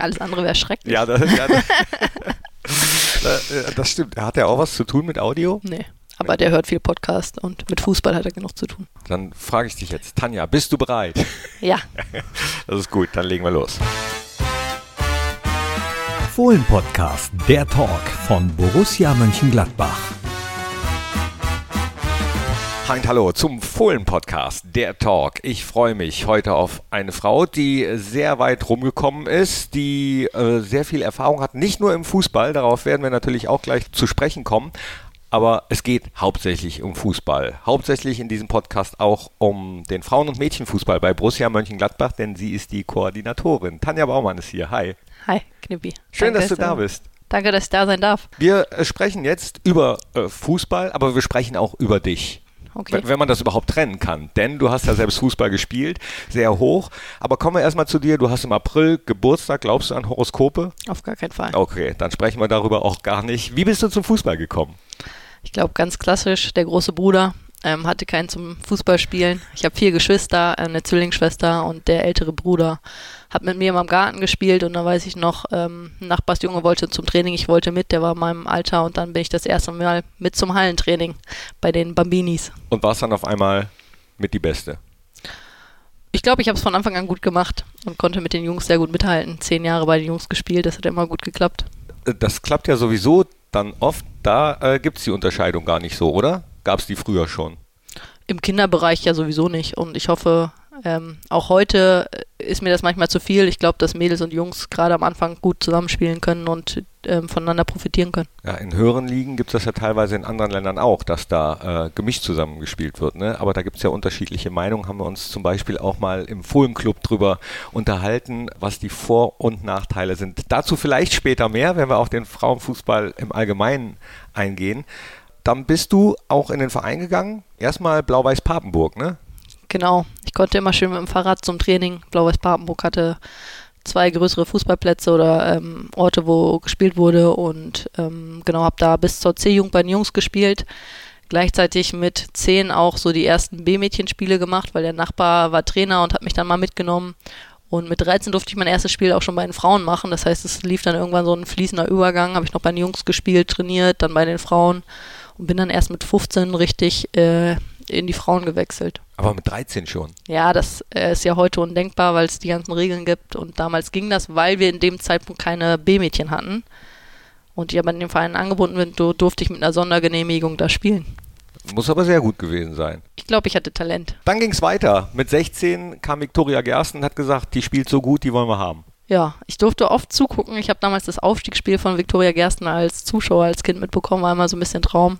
Alles andere wäre schrecklich. Ja, das, ja, das, das stimmt. Hat er auch was zu tun mit Audio? Nee. Aber der hört viel Podcast und mit Fußball hat er genug zu tun. Dann frage ich dich jetzt, Tanja, bist du bereit? Ja. Das ist gut, dann legen wir los. Fohlen-Podcast, der Talk von Borussia Mönchengladbach. Und hallo zum Fohlen-Podcast, der Talk. Ich freue mich heute auf eine Frau, die sehr weit rumgekommen ist, die äh, sehr viel Erfahrung hat, nicht nur im Fußball, darauf werden wir natürlich auch gleich zu sprechen kommen, aber es geht hauptsächlich um Fußball. Hauptsächlich in diesem Podcast auch um den Frauen- und Mädchenfußball bei Borussia Mönchengladbach, denn sie ist die Koordinatorin. Tanja Baumann ist hier. Hi. Hi, Knippi. Schön, Danke, dass du da bist. Danke, dass ich da sein darf. Wir äh, sprechen jetzt über äh, Fußball, aber wir sprechen auch über dich. Okay. Wenn- Wenn man das überhaupt trennen kann. Denn du hast ja selbst Fußball gespielt, sehr hoch. Aber kommen wir erstmal zu dir. Du hast im April Geburtstag. Glaubst du an Horoskope? Auf gar keinen Fall. Okay, dann sprechen wir darüber auch gar nicht. Wie bist du zum Fußball gekommen? Ich glaube, ganz klassisch, der große Bruder ähm, hatte keinen zum Fußballspielen. Ich habe vier Geschwister, äh, eine Zwillingsschwester und der ältere Bruder hat mit mir im Garten gespielt und da weiß ich noch, ähm, ein Nachbarsjunge wollte zum Training, ich wollte mit, der war in meinem Alter und dann bin ich das erste Mal mit zum Hallentraining bei den Bambinis. Und warst dann auf einmal mit die Beste. Ich glaube, ich habe es von Anfang an gut gemacht und konnte mit den Jungs sehr gut mithalten. Zehn Jahre bei den Jungs gespielt, das hat immer gut geklappt. Äh, Das klappt ja sowieso dann oft. Da äh, gibt es die Unterscheidung gar nicht so, oder? Gab es die früher schon? Im Kinderbereich ja sowieso nicht. Und ich hoffe, ähm, auch heute ist mir das manchmal zu viel. Ich glaube, dass Mädels und Jungs gerade am Anfang gut zusammenspielen können und ähm, voneinander profitieren können. Ja, in höheren Ligen gibt es das ja teilweise in anderen Ländern auch, dass da äh, gemischt zusammengespielt wird. Ne? Aber da gibt es ja unterschiedliche Meinungen. Haben wir uns zum Beispiel auch mal im Fohlenclub drüber unterhalten, was die Vor- und Nachteile sind. Dazu vielleicht später mehr, wenn wir auf den Frauenfußball im Allgemeinen eingehen. Dann bist du auch in den Verein gegangen. Erstmal Blau-Weiß-Papenburg, ne? Genau. Ich konnte immer schön mit dem Fahrrad zum Training. Blau-Weiß-Papenburg hatte zwei größere Fußballplätze oder ähm, Orte, wo gespielt wurde und ähm, genau habe da bis zur C-Jugend bei den Jungs gespielt. Gleichzeitig mit zehn auch so die ersten B-Mädchenspiele gemacht, weil der Nachbar war Trainer und hat mich dann mal mitgenommen. Und mit 13 durfte ich mein erstes Spiel auch schon bei den Frauen machen. Das heißt, es lief dann irgendwann so ein fließender Übergang. Habe ich noch bei den Jungs gespielt, trainiert, dann bei den Frauen und bin dann erst mit 15 richtig äh, in die Frauen gewechselt. Aber mit 13 schon. Ja, das äh, ist ja heute undenkbar, weil es die ganzen Regeln gibt. Und damals ging das, weil wir in dem Zeitpunkt keine B-Mädchen hatten. Und ich aber in den Verein angebunden bin, du- durfte ich mit einer Sondergenehmigung da spielen. Muss aber sehr gut gewesen sein. Ich glaube, ich hatte Talent. Dann ging es weiter. Mit 16 kam Viktoria Gersten und hat gesagt, die spielt so gut, die wollen wir haben. Ja, ich durfte oft zugucken. Ich habe damals das Aufstiegsspiel von Viktoria Gersten als Zuschauer, als Kind mitbekommen, war immer so ein bisschen Traum.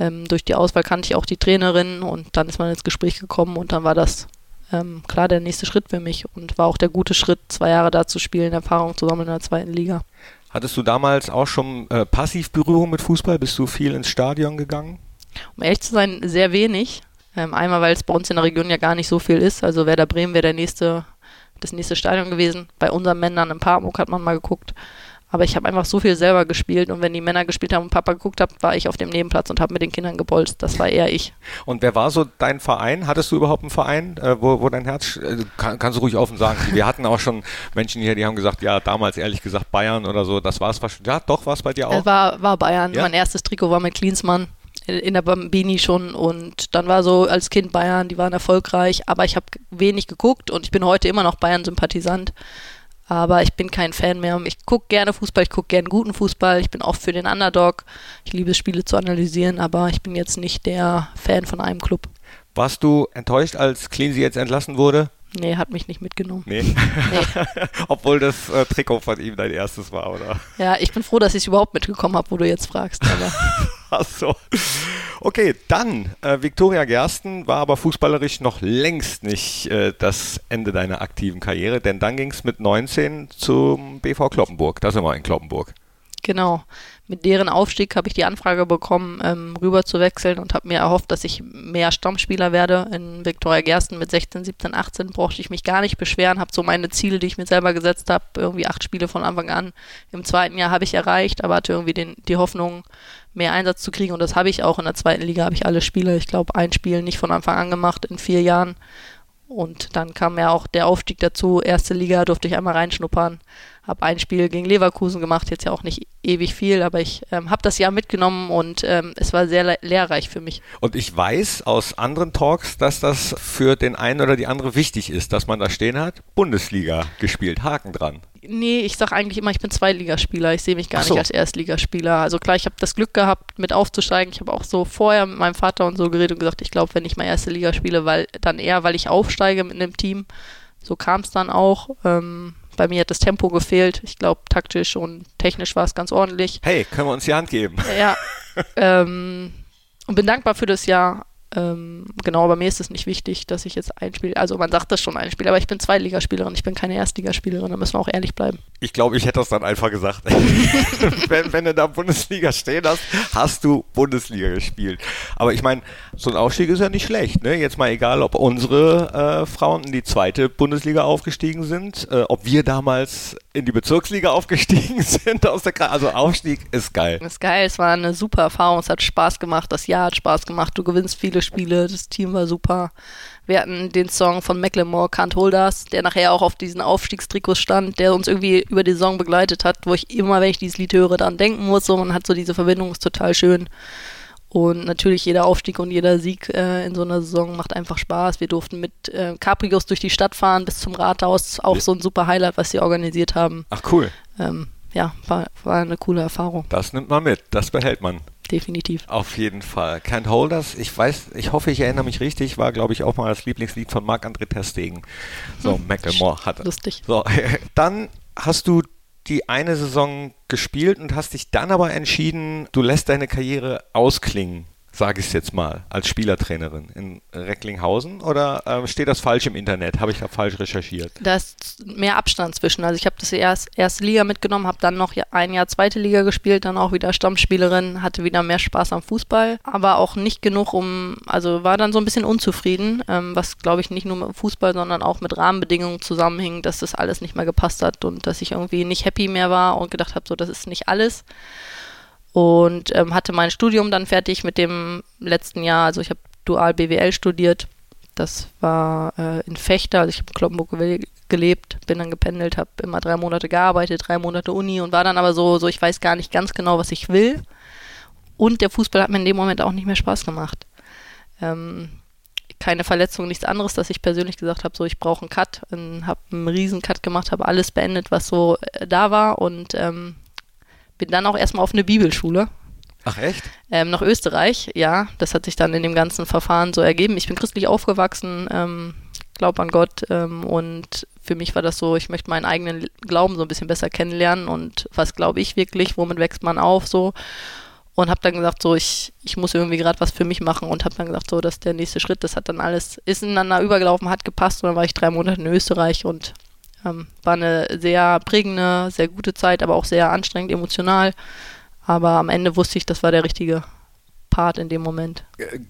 Ähm, durch die Auswahl kannte ich auch die Trainerin und dann ist man ins Gespräch gekommen und dann war das ähm, klar der nächste Schritt für mich und war auch der gute Schritt, zwei Jahre da zu spielen, Erfahrung zu sammeln in der zweiten Liga. Hattest du damals auch schon äh, Passivberührung mit Fußball? Bist du viel ins Stadion gegangen? Um ehrlich zu sein, sehr wenig. Ähm, einmal, weil es bei uns in der Region ja gar nicht so viel ist. Also Werder Bremen wäre der nächste, das nächste Stadion gewesen. Bei unseren Männern im Parkburg hat man mal geguckt. Aber ich habe einfach so viel selber gespielt und wenn die Männer gespielt haben und Papa geguckt hat, war ich auf dem Nebenplatz und habe mit den Kindern gebolzt. Das war eher ich. Und wer war so dein Verein? Hattest du überhaupt einen Verein, äh, wo, wo dein Herz, äh, kann, kannst du ruhig offen sagen. Wir hatten auch schon Menschen hier, die haben gesagt, ja, damals ehrlich gesagt Bayern oder so, das war es wahrscheinlich. Ja, doch, war es bei dir auch? Es war, war Bayern. Ja? Mein erstes Trikot war mit Klinsmann in- der Bambini schon und dann war so als Kind Bayern, die waren erfolgreich, aber ich habe wenig geguckt und ich bin heute immer noch Bayern-Sympathisant. Aber ich bin kein Fan mehr. Ich gucke gerne Fußball, ich gucke gerne guten Fußball. Ich bin oft für den Underdog. Ich liebe Spiele zu analysieren, aber ich bin jetzt nicht der Fan von einem Club. Warst du enttäuscht, als Cleansey jetzt entlassen wurde? Nee, hat mich nicht mitgenommen. Nee. Nee. Obwohl das äh, Trikot von ihm dein erstes war, oder? Ja, ich bin froh, dass ich es überhaupt mitgekommen habe, wo du jetzt fragst. Aber so. Okay, dann, äh, Viktoria Gersten war aber fußballerisch noch längst nicht äh, das Ende deiner aktiven Karriere, denn dann ging es mit 19 zum BV Kloppenburg. Da sind wir in Kloppenburg. Genau. Mit deren Aufstieg habe ich die Anfrage bekommen, ähm, rüber zu wechseln und habe mir erhofft, dass ich mehr Stammspieler werde. In Viktoria Gersten mit 16, 17, 18 brauchte ich mich gar nicht beschweren, habe so meine Ziele, die ich mir selber gesetzt habe, irgendwie acht Spiele von Anfang an. Im zweiten Jahr habe ich erreicht, aber hatte irgendwie den, die Hoffnung, mehr Einsatz zu kriegen und das habe ich auch. In der zweiten Liga habe ich alle Spiele, ich glaube, ein Spiel nicht von Anfang an gemacht in vier Jahren. Und dann kam ja auch der Aufstieg dazu. Erste Liga durfte ich einmal reinschnuppern. Habe ein Spiel gegen Leverkusen gemacht, jetzt ja auch nicht ewig viel, aber ich ähm, habe das Jahr mitgenommen und ähm, es war sehr le lehrreich für mich. Und ich weiß aus anderen Talks, dass das für den einen oder die andere wichtig ist, dass man da stehen hat. Bundesliga gespielt, Haken dran. Nee, ich sage eigentlich immer, ich bin Zweitligaspieler. Ich sehe mich gar so. nicht als Erstligaspieler. Also klar, ich habe das Glück gehabt, mit aufzusteigen. Ich habe auch so vorher mit meinem Vater und so geredet und gesagt, ich glaube, wenn ich mal erste Liga spiele, weil dann eher, weil ich aufsteige mit einem Team. So kam es dann auch. Ähm, bei mir hat das Tempo gefehlt. Ich glaube, taktisch und technisch war es ganz ordentlich. Hey, können wir uns die Hand geben? Ja. ähm, und bin dankbar für das Jahr. Ähm, genau, aber mir ist es nicht wichtig, dass ich jetzt einspiele. Also man sagt das schon einspiele, aber ich bin Zweitligaspielerin, ich bin keine Erstligaspielerin, da müssen wir auch ehrlich bleiben. Ich glaube, ich hätte das dann einfach gesagt. wenn, wenn, du da Bundesliga stehen hast, hast du Bundesliga gespielt. Aber ich meine, so ein Aufstieg ist ja nicht schlecht. Ne? Jetzt mal egal, ob unsere äh, Frauen in die zweite Bundesliga aufgestiegen sind, äh, ob wir damals in die Bezirksliga aufgestiegen sind aus der Kra Also Aufstieg ist geil. Ist geil, es war eine super Erfahrung, es hat Spaß gemacht, das Jahr hat Spaß gemacht, du gewinnst viele Spiele, das Team war super. Wir hatten den Song von Macklemore, Can't Hold Us, der nachher auch auf diesen Aufstiegstrikots stand, der uns irgendwie über die Saison begleitet hat, wo ich immer, wenn ich dieses Lied höre, daran denken muss. So, man hat so diese Verbindung, ist total schön. Und natürlich jeder Aufstieg und jeder Sieg äh, in so einer Saison macht einfach Spaß. Wir durften mit äh, Caprios durch die Stadt fahren bis zum Rathaus. Auch so ein super Highlight, was sie organisiert haben. Ach cool. Ähm, ja, war, war eine coole Erfahrung. Das nimmt man mit, das behält man. Definitiv. Auf jeden Fall. Can't Hold Us, ich weiß, ich hoffe, ich erinnere mich richtig, war, glaube ich, auch mal das Lieblingslied von Marc-André Terstegen. So, hm. Macklemore hatte. Lustig. So, dann hast du die eine Saison gespielt und hast dich dann aber entschieden, du lässt deine Karriere ausklingen sage ich es jetzt mal, als Spielertrainerin in Recklinghausen oder äh, steht das falsch im Internet? Habe ich da falsch recherchiert? Da ist mehr Abstand zwischen. Also ich habe das erst erste Liga mitgenommen, habe dann noch ein Jahr zweite Liga gespielt, dann auch wieder Stammspielerin, hatte wieder mehr Spaß am Fußball, aber auch nicht genug, um, also war dann so ein bisschen unzufrieden, ähm, was glaube ich nicht nur mit Fußball, sondern auch mit Rahmenbedingungen zusammenhing, dass das alles nicht mehr gepasst hat und dass ich irgendwie nicht happy mehr war und gedacht habe, so das ist nicht alles und ähm, hatte mein Studium dann fertig mit dem letzten Jahr. Also ich habe dual BWL studiert. Das war äh, in Fechter, also ich habe in Kloppenburg gelebt, bin dann gependelt, habe immer drei Monate gearbeitet, drei Monate Uni und war dann aber so, so ich weiß gar nicht ganz genau, was ich will. Und der Fußball hat mir in dem Moment auch nicht mehr Spaß gemacht. Ähm, keine Verletzung, nichts anderes, dass ich persönlich gesagt habe, so ich brauche einen Cut, habe einen riesen Cut gemacht, habe alles beendet, was so äh, da war und ähm, bin dann auch erstmal auf eine Bibelschule. Ach echt? Ähm, nach Österreich, ja. Das hat sich dann in dem ganzen Verfahren so ergeben. Ich bin christlich aufgewachsen, ähm, glaube an Gott ähm, und für mich war das so, ich möchte meinen eigenen Glauben so ein bisschen besser kennenlernen und was glaube ich wirklich, womit wächst man auf so und habe dann gesagt so, ich, ich muss irgendwie gerade was für mich machen und habe dann gesagt so, das ist der nächste Schritt, das hat dann alles, ist ineinander übergelaufen, hat gepasst und dann war ich drei Monate in Österreich und ähm, war eine sehr prägende, sehr gute Zeit, aber auch sehr anstrengend emotional. Aber am Ende wusste ich, das war der richtige Part in dem Moment.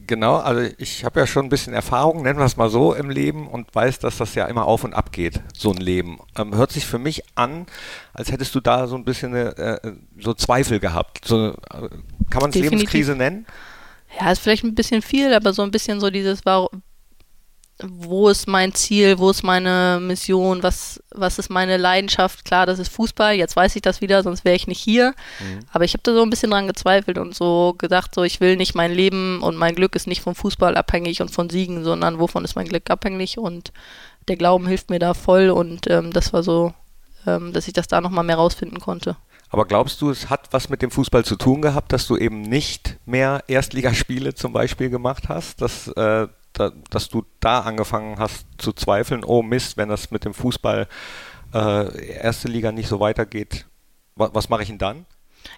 Genau, also ich habe ja schon ein bisschen Erfahrung, nennen wir es mal so, im Leben und weiß, dass das ja immer auf und ab geht, so ein Leben. Ähm, hört sich für mich an, als hättest du da so ein bisschen äh, so Zweifel gehabt. So, äh, kann man es Lebenskrise nennen? Ja, ist vielleicht ein bisschen viel, aber so ein bisschen so dieses, wo ist mein Ziel, wo ist meine Mission, was, was ist meine Leidenschaft. Klar, das ist Fußball, jetzt weiß ich das wieder, sonst wäre ich nicht hier. Mhm. Aber ich habe da so ein bisschen dran gezweifelt und so gedacht, so ich will nicht mein Leben und mein Glück ist nicht vom Fußball abhängig und von Siegen, sondern wovon ist mein Glück abhängig und der Glauben hilft mir da voll und ähm, das war so, ähm, dass ich das da nochmal mehr rausfinden konnte. Aber glaubst du, es hat was mit dem Fußball zu tun gehabt, dass du eben nicht mehr Erstligaspiele zum Beispiel gemacht hast, dass äh, da, dass du da angefangen hast zu zweifeln, oh Mist, wenn das mit dem Fußball äh, erste Liga nicht so weitergeht, wa was mache ich denn dann?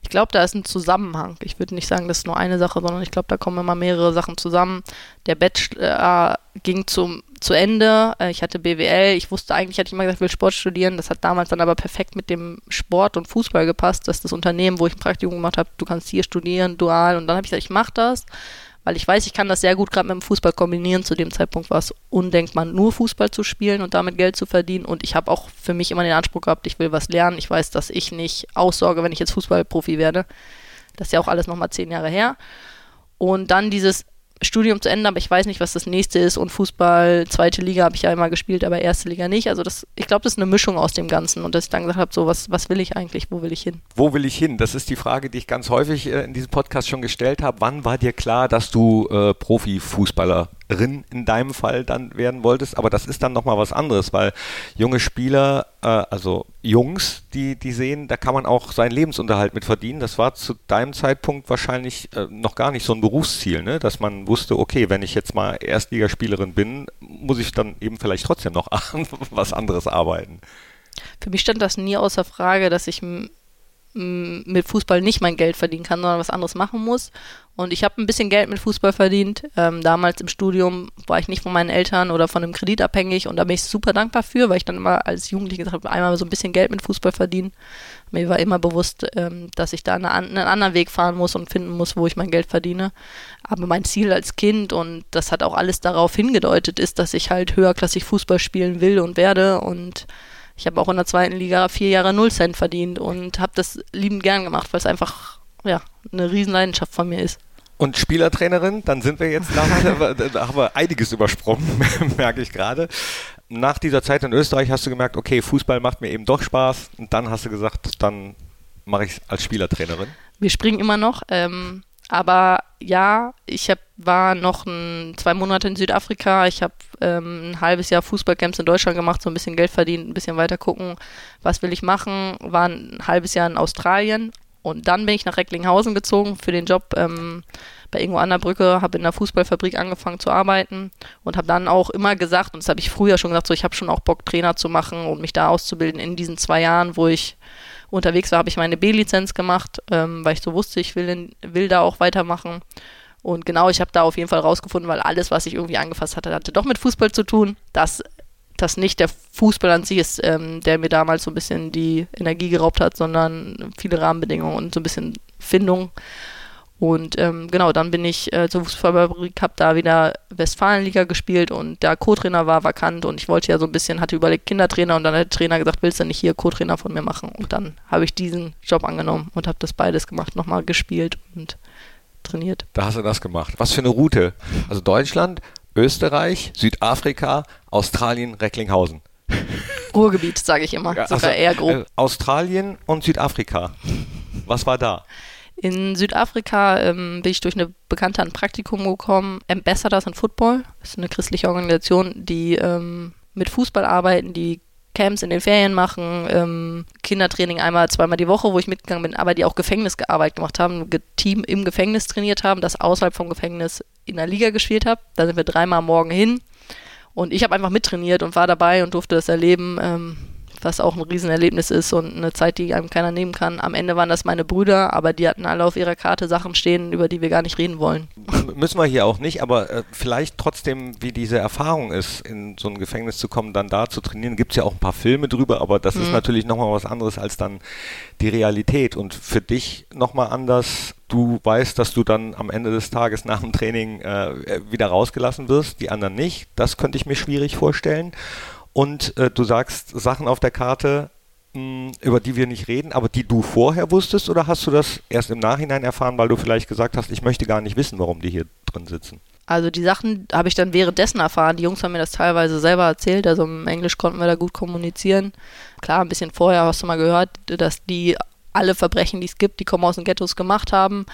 Ich glaube, da ist ein Zusammenhang. Ich würde nicht sagen, das ist nur eine Sache, sondern ich glaube, da kommen immer mehrere Sachen zusammen. Der Bachelor ging zum, zu Ende. Äh, ich hatte BWL. Ich wusste eigentlich, hatte ich immer gesagt, ich will Sport studieren. Das hat damals dann aber perfekt mit dem Sport und Fußball gepasst, dass das Unternehmen, wo ich ein Praktikum gemacht habe, du kannst hier studieren, dual. Und dann habe ich gesagt, ich mache das weil ich weiß, ich kann das sehr gut gerade mit dem Fußball kombinieren. Zu dem Zeitpunkt war es undenkbar, nur Fußball zu spielen und damit Geld zu verdienen. Und ich habe auch für mich immer den Anspruch gehabt, ich will was lernen. Ich weiß, dass ich nicht aussorge, wenn ich jetzt Fußballprofi werde. Das ist ja auch alles nochmal zehn Jahre her. Und dann dieses Studium zu Ende, aber ich weiß nicht, was das nächste ist. Und Fußball, zweite Liga habe ich ja immer gespielt, aber erste Liga nicht. Also das, ich glaube, das ist eine Mischung aus dem Ganzen. Und dass ich dann gesagt habe, so, was, was will ich eigentlich, wo will ich hin? Wo will ich hin? Das ist die Frage, die ich ganz häufig äh, in diesem Podcast schon gestellt habe. Wann war dir klar, dass du äh, Profifußballer Rin in deinem Fall dann werden wolltest, aber das ist dann nochmal was anderes, weil junge Spieler, äh, also Jungs, die, die sehen, da kann man auch seinen Lebensunterhalt mit verdienen. Das war zu deinem Zeitpunkt wahrscheinlich äh, noch gar nicht so ein Berufsziel, ne? dass man wusste, okay, wenn ich jetzt mal Erstligaspielerin bin, muss ich dann eben vielleicht trotzdem noch was anderes arbeiten. Für mich stand das nie außer Frage, dass ich mit Fußball nicht mein Geld verdienen kann, sondern was anderes machen muss. Und ich habe ein bisschen Geld mit Fußball verdient. Ähm, damals im Studium war ich nicht von meinen Eltern oder von einem Kredit abhängig und da bin ich super dankbar für, weil ich dann immer als Jugendliche gesagt habe, einmal so ein bisschen Geld mit Fußball verdienen. Mir war immer bewusst, ähm, dass ich da eine, einen anderen Weg fahren muss und finden muss, wo ich mein Geld verdiene. Aber mein Ziel als Kind und das hat auch alles darauf hingedeutet, ist, dass ich halt höherklassig Fußball spielen will und werde und ich habe auch in der zweiten Liga vier Jahre Null Cent verdient und habe das liebend gern gemacht, weil es einfach ja, eine Riesenleidenschaft von mir ist. Und Spielertrainerin, dann sind wir jetzt da, da haben wir einiges übersprungen, merke ich gerade. Nach dieser Zeit in Österreich hast du gemerkt, okay, Fußball macht mir eben doch Spaß. Und dann hast du gesagt, dann mache ich es als Spielertrainerin. Wir springen immer noch. Ähm, aber ja, ich hab, war noch ein, zwei Monate in Südafrika. Ich habe ähm, ein halbes Jahr Fußballcamps in Deutschland gemacht, so ein bisschen Geld verdient, ein bisschen weiter gucken, was will ich machen. War ein halbes Jahr in Australien und dann bin ich nach Recklinghausen gezogen für den Job ähm, bei Ingo an der Brücke, habe in der Fußballfabrik angefangen zu arbeiten und habe dann auch immer gesagt, und das habe ich früher schon gesagt, so ich habe schon auch Bock, Trainer zu machen und mich da auszubilden. In diesen zwei Jahren, wo ich unterwegs war, habe ich meine B-Lizenz gemacht, ähm, weil ich so wusste, ich will, in, will da auch weitermachen. Und genau, ich habe da auf jeden Fall rausgefunden, weil alles, was ich irgendwie angefasst hatte, hatte doch mit Fußball zu tun, dass das nicht der Fußball an sich ist, ähm, der mir damals so ein bisschen die Energie geraubt hat, sondern viele Rahmenbedingungen und so ein bisschen Findung. Und ähm, genau, dann bin ich äh, zur Fußballfabrik, habe da wieder Westfalenliga gespielt und der Co-Trainer war vakant und ich wollte ja so ein bisschen, hatte überlegt Kindertrainer und dann hat der Trainer gesagt, willst du nicht hier Co-Trainer von mir machen? Und dann habe ich diesen Job angenommen und habe das beides gemacht, nochmal gespielt und trainiert. Da hast du das gemacht. Was für eine Route? Also Deutschland, Österreich, Südafrika, Australien, Recklinghausen. Ruhrgebiet, sage ich immer, ja, sogar also, eher grob. Äh, Australien und Südafrika. Was war da? In Südafrika ähm, bin ich durch eine Bekannte an Praktikum gekommen. Ambassadors in Football das ist eine christliche Organisation, die ähm, mit Fußball arbeiten, die Camps in den Ferien machen, ähm, Kindertraining einmal, zweimal die Woche, wo ich mitgegangen bin, aber die auch Gefängnisarbeit gemacht haben, ein Team im Gefängnis trainiert haben, das außerhalb vom Gefängnis in der Liga gespielt habe. Da sind wir dreimal morgen hin. Und ich habe einfach mittrainiert und war dabei und durfte das erleben. Ähm, was auch ein Riesenerlebnis ist und eine Zeit, die einem keiner nehmen kann. Am Ende waren das meine Brüder, aber die hatten alle auf ihrer Karte Sachen stehen, über die wir gar nicht reden wollen. Müssen wir hier auch nicht, aber äh, vielleicht trotzdem, wie diese Erfahrung ist, in so ein Gefängnis zu kommen, dann da zu trainieren. Gibt es ja auch ein paar Filme drüber, aber das mhm. ist natürlich nochmal was anderes als dann die Realität und für dich nochmal anders. Du weißt, dass du dann am Ende des Tages nach dem Training äh, wieder rausgelassen wirst, die anderen nicht. Das könnte ich mir schwierig vorstellen und äh, du sagst Sachen auf der Karte, mh, hm, über die wir nicht reden, aber die du vorher wusstest oder hast du das erst im Nachhinein erfahren, weil du vielleicht gesagt hast, ich möchte gar nicht wissen, warum die hier drin sitzen? Also die Sachen habe ich dann währenddessen erfahren. Die Jungs haben mir das teilweise selber erzählt. Also im Englisch konnten wir da gut kommunizieren. Klar, ein bisschen vorher hast du mal gehört, dass die alle Verbrechen, die es gibt, die kommen aus den Ghettos gemacht haben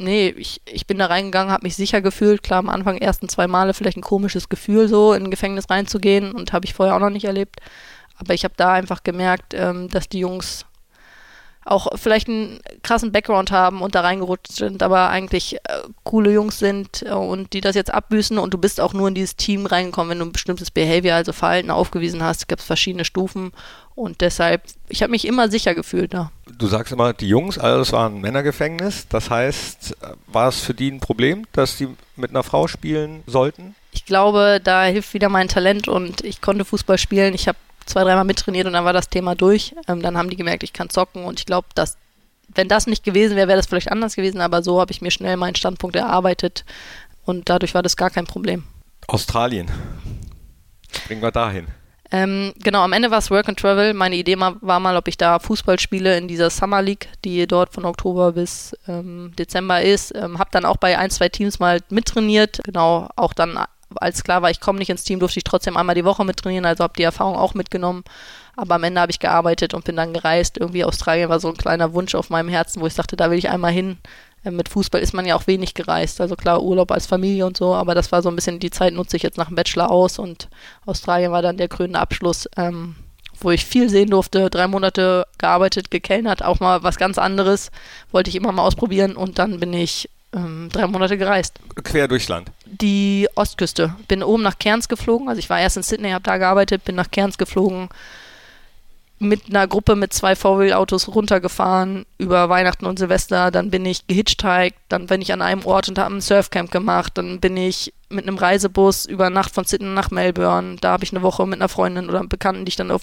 nee, ich, ich bin da reingegangen, habe mich sicher gefühlt. Klar, am Anfang ersten zwei Male vielleicht ein komisches Gefühl, so in ein Gefängnis reinzugehen und habe ich vorher auch noch nicht erlebt. Aber ich habe da einfach gemerkt, ähm, dass die Jungs auch vielleicht einen krassen Background haben und da reingerutscht sind, aber eigentlich äh, coole Jungs sind äh, und die das jetzt abbüßen und du bist auch nur in dieses Team reingekommen, wenn du ein bestimmtes Behavior, also Verhalten aufgewiesen hast, gibt es verschiedene Stufen. Und deshalb, ich habe mich immer sicher gefühlt da. Du sagst immer, die Jungs, also das war ein Männergefängnis, das heißt, war es für die ein Problem, dass sie mit einer Frau spielen sollten? Ich glaube, da hilft wieder mein Talent und ich konnte Fußball spielen, ich habe zwei, dreimal mittrainiert und dann war das Thema durch. Ähm, dann haben die gemerkt, ich kann zocken und ich glaube, dass wenn das nicht gewesen wäre, wäre das vielleicht anders gewesen, aber so habe ich mir schnell meinen Standpunkt erarbeitet und dadurch war das gar kein Problem. Australien. Bringen wir dahin. Ähm, genau, am Ende war es Work and Travel. Meine Idee war mal, ob ich da Fußball spiele in dieser Summer League, die dort von Oktober bis ähm, Dezember ist. Ähm, hab dann auch bei ein, zwei Teams mal mittrainiert. Genau, auch dann als klar war, ich komme nicht ins Team, durfte ich trotzdem einmal die Woche mittrainieren, also habe die Erfahrung auch mitgenommen. Aber am Ende habe ich gearbeitet und bin dann gereist. Irgendwie Australien war so ein kleiner Wunsch auf meinem Herzen, wo ich sagte, da will ich einmal hin. Äh, mit Fußball ist man ja auch wenig gereist. Also klar, Urlaub als Familie und so, aber das war so ein bisschen die Zeit, nutze ich jetzt nach dem Bachelor aus und Australien war dann der krönende Abschluss, ähm, wo ich viel sehen durfte. Drei Monate gearbeitet, gekellnert, auch mal was ganz anderes. Wollte ich immer mal ausprobieren und dann bin ich ähm, drei Monate gereist. Quer durchs Land? Die Ostküste. Bin oben nach Cairns geflogen. Also ich war erst in Sydney, habe da gearbeitet, bin nach Cairns geflogen, mit einer Gruppe mit zwei VW-Autos runtergefahren über Weihnachten und Silvester. Dann bin ich gehitchhiked, dann bin ich an einem Ort und habe ein Surfcamp gemacht. Dann bin ich mit einem Reisebus über Nacht von Sydney nach Melbourne. Da habe ich eine Woche mit einer Freundin oder einem Bekannten, die ich dann auf,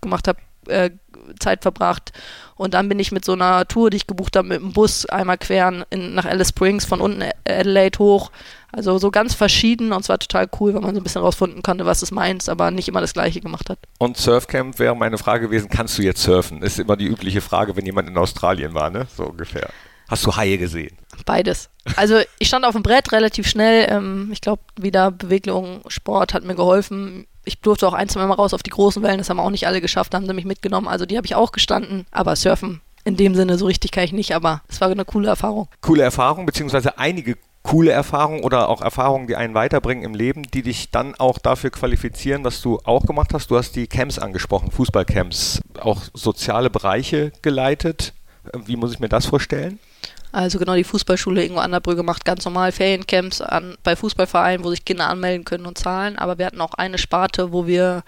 gemacht habe, äh, Zeit verbracht. Und dann bin ich mit so einer Tour, die ich gebucht habe, mit dem Bus einmal quer in, nach Alice Springs von unten Adelaide hoch. Also so ganz verschieden und zwar total cool, weil man so ein bisschen rausfinden konnte, was es meint, aber nicht immer das Gleiche gemacht hat. Und Surfcamp wäre meine Frage gewesen, kannst du jetzt surfen? Ist immer die übliche Frage, wenn jemand in Australien war, ne? So ungefähr. Hast du Haie gesehen? Beides. Also ich stand auf dem Brett relativ schnell. Ähm, ich glaube, wieder Bewegung, Sport hat mir geholfen ich durfte auch ein, zwei Mal raus auf die großen Wellen, das haben auch nicht alle geschafft, da haben sie mich mitgenommen. Also die habe ich auch gestanden, aber surfen in dem Sinne so richtig kann ich nicht, aber es war eine coole Erfahrung. Coole Erfahrung, beziehungsweise einige coole Erfahrungen oder auch Erfahrungen, die einen weiterbringen im Leben, die dich dann auch dafür qualifizieren, was du auch gemacht hast. Du hast die Camps angesprochen, Fußballcamps, auch soziale Bereiche geleitet. Wie muss ich mir das vorstellen? Also genau die Fußballschule Ingo Anderbrügge macht ganz normal Feriencamps an, bei Fußballvereinen, wo sich Kinder anmelden können und zahlen. Aber wir hatten auch eine Sparte, wo wir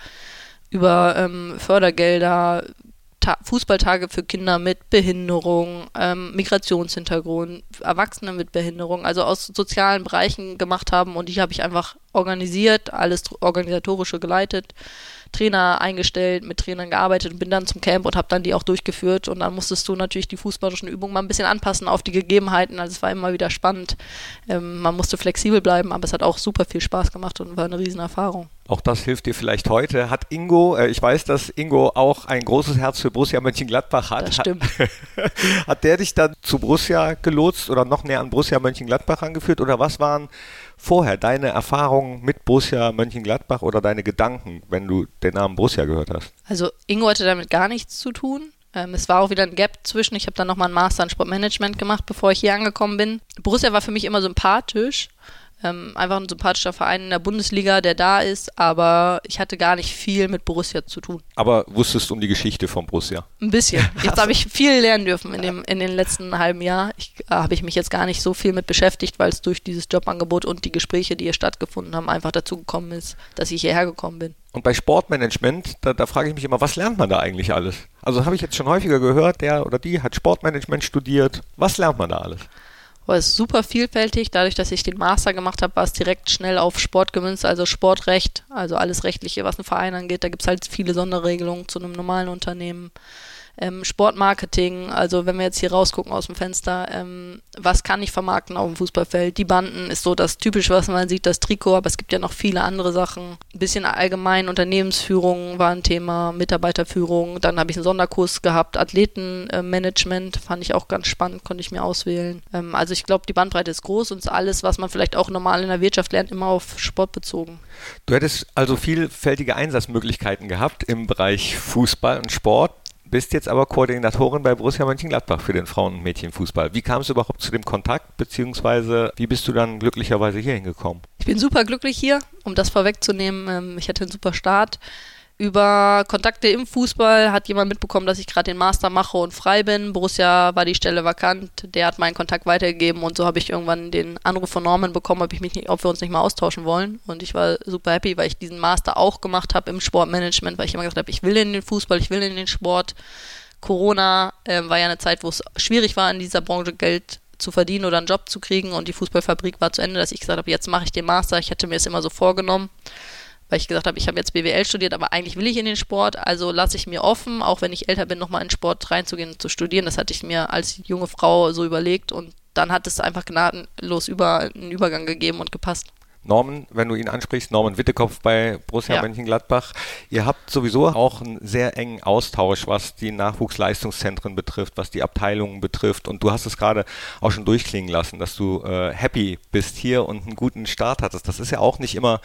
über ähm, Fördergelder Ta Fußballtage für Kinder mit Behinderung, ähm, Migrationshintergrund, Erwachsene mit Behinderung, also aus sozialen Bereichen gemacht haben und die habe ich einfach organisiert, alles organisatorische geleitet. Trainer eingestellt, mit Trainern gearbeitet und bin dann zum Camp und habe dann die auch durchgeführt. Und dann musstest du natürlich die fußballischen Übungen mal ein bisschen anpassen auf die Gegebenheiten. Also es war immer wieder spannend. Ähm, man musste flexibel bleiben, aber es hat auch super viel Spaß gemacht und war eine Riesenerfahrung. Auch das hilft dir vielleicht heute. Hat Ingo, äh, ich weiß, dass Ingo auch ein großes Herz für Borussia Mönchengladbach hat. Das stimmt. Hat, hat der dich dann zu Borussia gelotst oder noch näher an Borussia Mönchengladbach angeführt? Oder was waren vorher deine Erfahrungen mit Borussia Mönchengladbach oder deine Gedanken, wenn du den Namen Borussia gehört hast? Also Ingo hatte damit gar nichts zu tun. Ähm, es war auch wieder ein Gap zwischen. Ich habe dann nochmal einen Master in Sportmanagement gemacht, bevor ich hier angekommen bin. Borussia war für mich immer sympathisch. Ähm, einfach ein sympathischer Verein in der Bundesliga, der da ist, aber ich hatte gar nicht viel mit Borussia zu tun. Aber wusstest du um die Geschichte von Borussia? Ein bisschen. Jetzt habe ich viel lernen dürfen in dem in den letzten halben Jahr. Ich äh, habe ich mich jetzt gar nicht so viel mit beschäftigt, weil es durch dieses Jobangebot und die Gespräche, die hier stattgefunden haben, einfach dazu gekommen ist, dass ich hierher gekommen bin. Und bei Sportmanagement, da, da frage ich mich immer, was lernt man da eigentlich alles? Also habe ich jetzt schon häufiger gehört, der oder die hat Sportmanagement studiert. Was lernt man da alles? Aber es ist super vielfältig. Dadurch, dass ich den Master gemacht habe, war es direkt schnell auf Sport gemünzt, also Sportrecht, also alles Rechtliche, was einen Verein angeht. Da gibt es halt viele Sonderregelungen zu einem normalen Unternehmen ähm, Sportmarketing, also wenn wir jetzt hier rausgucken aus dem Fenster, ähm, was kann ich vermarkten auf dem Fußballfeld? Die Banden ist so das Typische, was man sieht, das Trikot, aber es gibt ja noch viele andere Sachen. Ein bisschen allgemein Unternehmensführung war ein Thema, Mitarbeiterführung, dann habe ich einen Sonderkurs gehabt, Athletenmanagement, fand ich auch ganz spannend, konnte ich mir auswählen. Ähm, also ich glaube, die Bandbreite ist groß und alles, was man vielleicht auch normal in der Wirtschaft lernt, immer auf Sport bezogen. Du hättest also vielfältige Einsatzmöglichkeiten gehabt im Bereich Fußball und Sport bist jetzt aber Koordinatorin bei Borussia Mönchengladbach für den Frauen- und Mädchenfußball. Wie kam es überhaupt zu dem Kontakt, beziehungsweise wie bist du dann glücklicherweise hier hingekommen? Ich bin super glücklich hier, um das vorwegzunehmen. Ähm, ich hatte einen super Start über Kontakte im Fußball hat jemand mitbekommen, dass ich gerade den Master mache und frei bin. Borussia war die Stelle vakant. Der hat meinen Kontakt weitergegeben und so habe ich irgendwann den Anruf von Norman bekommen, ob ich mich nicht, ob wir uns nicht mal austauschen wollen. Und ich war super happy, weil ich diesen Master auch gemacht habe im Sportmanagement, weil ich immer gesagt habe, ich will in den Fußball, ich will in den Sport. Corona äh, war ja eine Zeit, wo es schwierig war, in dieser Branche Geld zu verdienen oder einen Job zu kriegen und die Fußballfabrik war zu Ende, dass ich gesagt habe, jetzt mache ich den Master. Ich hätte mir es immer so vorgenommen weil ich gesagt habe, ich habe jetzt BWL studiert, aber eigentlich will ich in den Sport, also lasse ich mir offen, auch wenn ich älter bin, nochmal in den Sport reinzugehen und zu studieren. Das hatte ich mir als junge Frau so überlegt und dann hat es einfach gnadenlos über einen Übergang gegeben und gepasst. Norman, wenn du ihn ansprichst, Norman Wittekopf bei Borussia ja. Mönchengladbach. Ihr habt sowieso auch einen sehr engen Austausch, was die Nachwuchsleistungszentren betrifft, was die Abteilungen betrifft. Und du hast es gerade auch schon durchklingen lassen, dass du äh, happy bist hier und einen guten Start hattest. Das ist ja auch nicht immer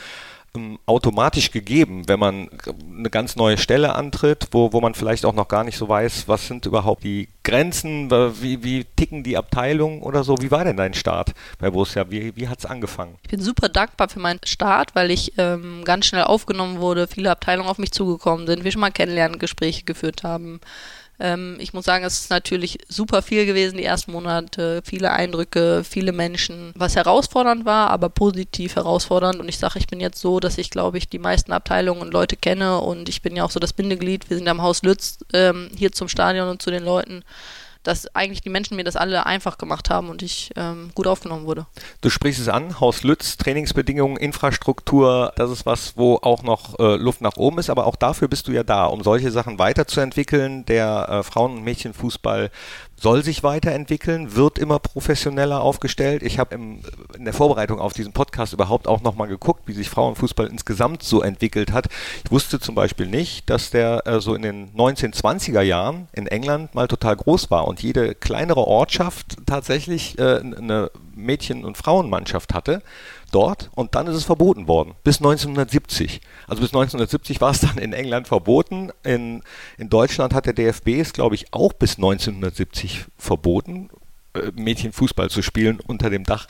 automatisch gegeben, wenn man eine ganz neue Stelle antritt, wo, wo man vielleicht auch noch gar nicht so weiß, was sind überhaupt die Grenzen, wie, wie ticken die Abteilungen oder so. Wie war denn dein Start bei Borussia? Wie, wie hat es angefangen? Ich bin super dankbar für meinen Start, weil ich ähm, ganz schnell aufgenommen wurde, viele Abteilungen auf mich zugekommen sind, wir schon mal Kennenlerngespräche geführt haben. Ähm, ich muss sagen, es ist natürlich super viel gewesen, die ersten Monate, viele Eindrücke, viele Menschen, was herausfordernd war, aber positiv herausfordernd. Und ich sage, ich bin jetzt so, dass ich, glaube ich, die meisten Abteilungen und Leute kenne und ich bin ja auch so das Bindeglied. Wir sind am Haus Lütz ähm, hier zum Stadion und zu den Leuten dass eigentlich die Menschen mir das alle einfach gemacht haben und ich ähm, gut aufgenommen wurde. Du sprichst es an, Haus Lütz, Trainingsbedingungen, Infrastruktur, das ist was, wo auch noch äh, Luft nach oben ist, aber auch dafür bist du ja da, um solche Sachen weiterzuentwickeln. Der äh, Frauen- und Mädchenfußball soll sich weiterentwickeln, wird immer professioneller aufgestellt. Ich habe in der Vorbereitung auf diesen Podcast überhaupt auch nochmal geguckt, wie sich Frauenfußball insgesamt so entwickelt hat. Ich wusste zum Beispiel nicht, dass der äh, so in den 1920er Jahren in England mal total groß war und jede kleinere Ortschaft tatsächlich äh, eine Mädchen- und Frauenmannschaft hatte dort und dann ist es verboten worden, bis 1970. Also bis 1970 war es dann in England verboten. In, in Deutschland hat der DFB es, glaube ich, auch bis 1970 verboten, äh, Mädchenfußball zu spielen unter dem Dach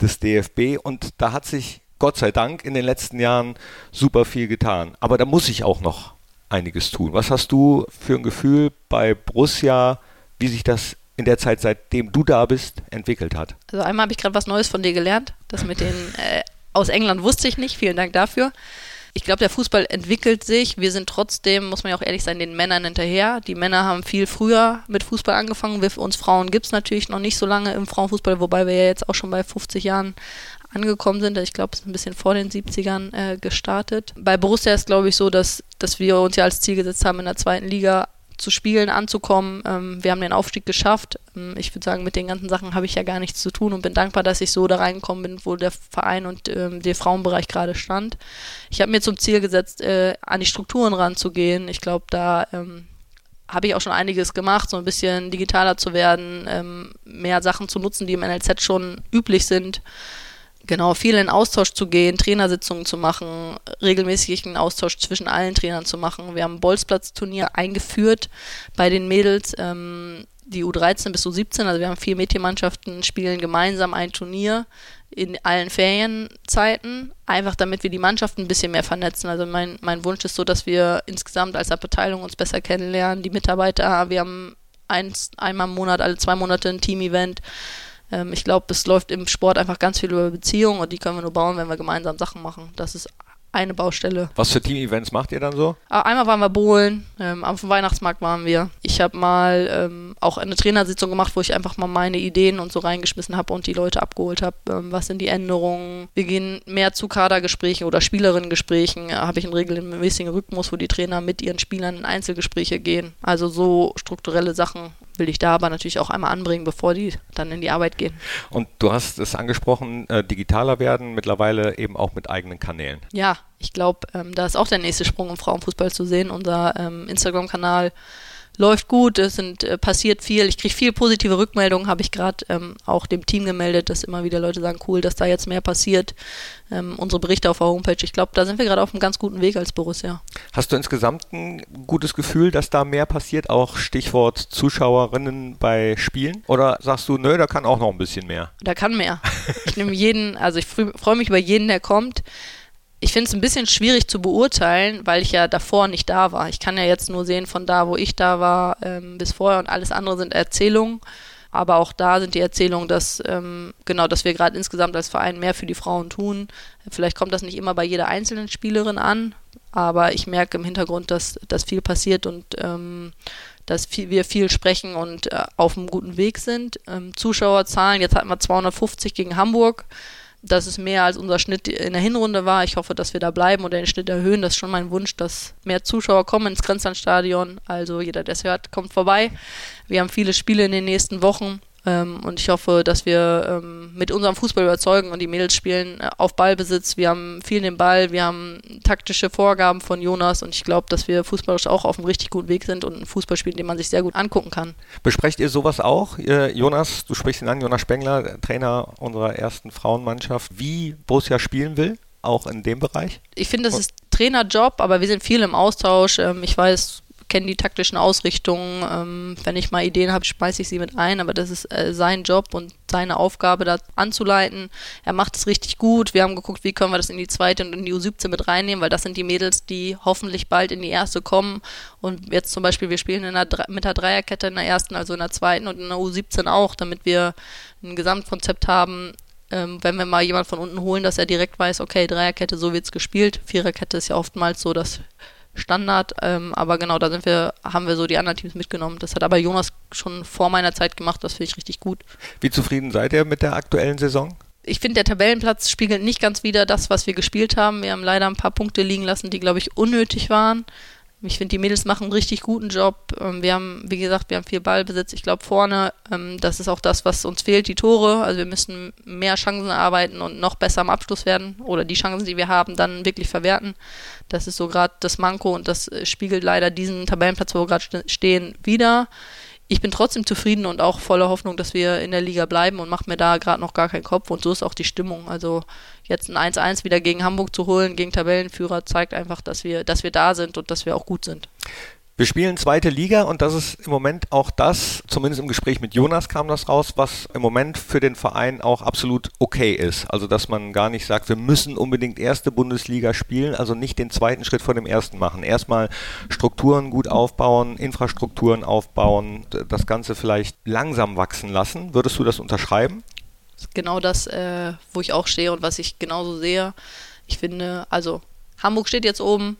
des DFB. Und da hat sich Gott sei Dank in den letzten Jahren super viel getan. Aber da muss ich auch noch einiges tun. Was hast du für ein Gefühl bei Borussia, wie sich das in der Zeit, seitdem du da bist, entwickelt hat? Also einmal habe ich gerade was Neues von dir gelernt. Das mit den äh, aus England wusste ich nicht. Vielen Dank dafür. Ich glaube, der Fußball entwickelt sich. Wir sind trotzdem, muss man ja auch ehrlich sein, den Männern hinterher. Die Männer haben viel früher mit Fußball angefangen. Wir, für uns Frauen gibt es natürlich noch nicht so lange im Frauenfußball, wobei wir ja jetzt auch schon bei 50 Jahren angekommen sind. Ich glaube, es ist ein bisschen vor den 70ern äh, gestartet. Bei Borussia ist, glaube ich, so, dass, dass wir uns ja als Ziel gesetzt haben, in der zweiten Liga zu spielen, anzukommen. Ähm, wir haben den Aufstieg geschafft. Ähm, ich würde sagen, mit den ganzen Sachen habe ich ja gar nichts zu tun und bin dankbar, dass ich so da reingekommen bin, wo der Verein und ähm, der Frauenbereich gerade stand. Ich habe mir zum Ziel gesetzt, äh, an die Strukturen ranzugehen. Ich glaube, da ähm, habe ich auch schon einiges gemacht, so ein bisschen digitaler zu werden, ähm, mehr Sachen zu nutzen, die im NLZ schon üblich sind. Genau, viel in Austausch zu gehen, Trainersitzungen zu machen, regelmäßig einen Austausch zwischen allen Trainern zu machen. Wir haben Bolzplatzturnier eingeführt bei den Mädels, ähm, die U13 bis U17, also wir haben vier Mädchenmannschaften, spielen gemeinsam ein Turnier in allen Ferienzeiten, einfach damit wir die Mannschaften ein bisschen mehr vernetzen. Also mein, mein Wunsch ist so, dass wir insgesamt als Abteilung uns besser kennenlernen, die Mitarbeiter, wir haben eins, einmal im Monat, alle zwei Monate ein Team-Event, ähm, ich glaube, es läuft im Sport einfach ganz viel über Beziehungen und die können wir nur bauen, wenn wir gemeinsam Sachen machen. Das ist eine Baustelle. Was für Team-Events macht ihr dann so? Ah, einmal waren wir bowlen, ähm, am Weihnachtsmarkt waren wir. Ich habe mal ähm, auch eine Trainersitzung gemacht, wo ich einfach mal meine Ideen und so reingeschmissen habe und die Leute abgeholt habe. Ähm, was sind die Änderungen? Wir gehen mehr zu Kadergesprächen oder Spielerinnengesprächen. Da habe ich einen regelmäßigen Rhythmus, wo die Trainer mit ihren Spielern in Einzelgespräche gehen. Also so strukturelle Sachen will ich da aber natürlich auch einmal anbringen, bevor die dann in die Arbeit gehen. Und du hast es angesprochen, äh, digitaler werden, mittlerweile eben auch mit eigenen Kanälen. Ja, ich glaube, ähm, da ist auch der nächste Sprung im Frauenfußball zu sehen. Unser ähm, Instagram-Kanal läuft gut, es sind, äh, passiert viel. Ich kriege viel positive Rückmeldungen, habe ich gerade ähm, auch dem Team gemeldet, dass immer wieder Leute sagen, cool, dass da jetzt mehr passiert. Ähm, unsere Berichte auf der Homepage, ich glaube, da sind wir gerade auf einem ganz guten Weg als Borussia. Hast du insgesamt ein gutes Gefühl, dass da mehr passiert, auch Stichwort Zuschauerinnen bei Spielen? Oder sagst du, nö, da kann auch noch ein bisschen mehr? Da kann mehr. Ich nehme jeden, also ich freue mich über jeden, der kommt ich finde es ein bisschen schwierig zu beurteilen, weil ich ja davor nicht da war. Ich kann ja jetzt nur sehen von da, wo ich da war, ähm, bis vorher und alles andere sind Erzählungen. Aber auch da sind die Erzählungen, dass ähm, genau, dass wir gerade insgesamt als Verein mehr für die Frauen tun. Vielleicht kommt das nicht immer bei jeder einzelnen Spielerin an, aber ich merke im Hintergrund, dass, dass viel passiert und ähm, dass viel, wir viel sprechen und äh, auf einem guten Weg sind. Ähm, Zuschauerzahlen, jetzt hatten wir 250 gegen Hamburg dass es mehr als unser Schnitt in der Hinrunde war. Ich hoffe, dass wir da bleiben und den Schnitt erhöhen. Das ist schon mein Wunsch, dass mehr Zuschauer kommen ins Grenzlandstadion. Also jeder, der es hört, kommt vorbei. Wir haben viele Spiele in den nächsten Wochen. Ähm, und ich hoffe, dass wir ähm, mit unserem Fußball überzeugen und die Mädels spielen äh, auf Ballbesitz. Wir haben viel den Ball, wir haben taktische Vorgaben von Jonas und ich glaube, dass wir fußballisch auch auf einem richtig guten Weg sind und einen Fußball spielen, den man sich sehr gut angucken kann. Besprecht ihr sowas auch? Jonas, du sprichst ihn an, Jonas Spengler, Trainer unserer ersten Frauenmannschaft, wie Borussia spielen will? Auch in dem Bereich? Ich finde, das ist Trainerjob, aber wir sind viel im Austausch. Ähm, ich weiß, kenne die taktischen Ausrichtungen. Ähm, wenn ich mal Ideen habe, speise ich sie mit ein, aber das ist äh, sein Job und seine Aufgabe, da anzuleiten. Er macht es richtig gut. Wir haben geguckt, wie können wir das in die zweite und in die U17 mit reinnehmen, weil das sind die Mädels, die hoffentlich bald in die erste kommen. Und jetzt zum Beispiel, wir spielen der, mit der Dreierkette in der ersten, also in der zweiten und in der U17 auch, damit wir ein Gesamtkonzept haben, ähm, wenn wir mal jemand von unten holen, dass er direkt weiß, okay, Dreierkette, so wird's gespielt. Viererkette ist ja oftmals so das Standard, ähm, aber genau, da sind wir, haben wir so die anderen Teams mitgenommen. Das hat aber Jonas schon vor meiner Zeit gemacht, das finde ich richtig gut. Wie zufrieden seid ihr mit der aktuellen Saison? Ich finde, der Tabellenplatz spiegelt nicht ganz wieder das, was wir gespielt haben. Wir haben leider ein paar Punkte liegen lassen, die, glaube ich, unnötig waren. Ich finde, die Mädels machen einen richtig guten Job. Ähm, wir haben, wie gesagt, wir haben viel Ballbesitz. Ich glaube, vorne, ähm, das ist auch das, was uns fehlt, die Tore. Also wir müssen mehr Chancen arbeiten und noch besser am Abschluss werden oder die Chancen, die wir haben, dann wirklich verwerten. Das ist so gerade das Manko und das äh, spiegelt leider diesen Tabellenplatz, wo wir gerade stehen, wieder ich bin trotzdem zufrieden und auch voller Hoffnung, dass wir in der Liga bleiben und mache mir da gerade noch gar keinen Kopf. Und so ist auch die Stimmung. Also jetzt ein 1-1 wieder gegen Hamburg zu holen, gegen Tabellenführer, zeigt einfach, dass wir, dass wir da sind und dass wir auch gut sind. Wir spielen zweite Liga und das ist im Moment auch das, zumindest im Gespräch mit Jonas kam das raus, was im Moment für den Verein auch absolut okay ist. Also dass man gar nicht sagt, wir müssen unbedingt erste Bundesliga spielen, also nicht den zweiten Schritt vor dem ersten machen. Erstmal Strukturen gut aufbauen, Infrastrukturen aufbauen, das Ganze vielleicht langsam wachsen lassen. Würdest du das unterschreiben? Genau das, äh, wo ich auch stehe und was ich genauso sehe. Ich finde, also Hamburg steht jetzt oben,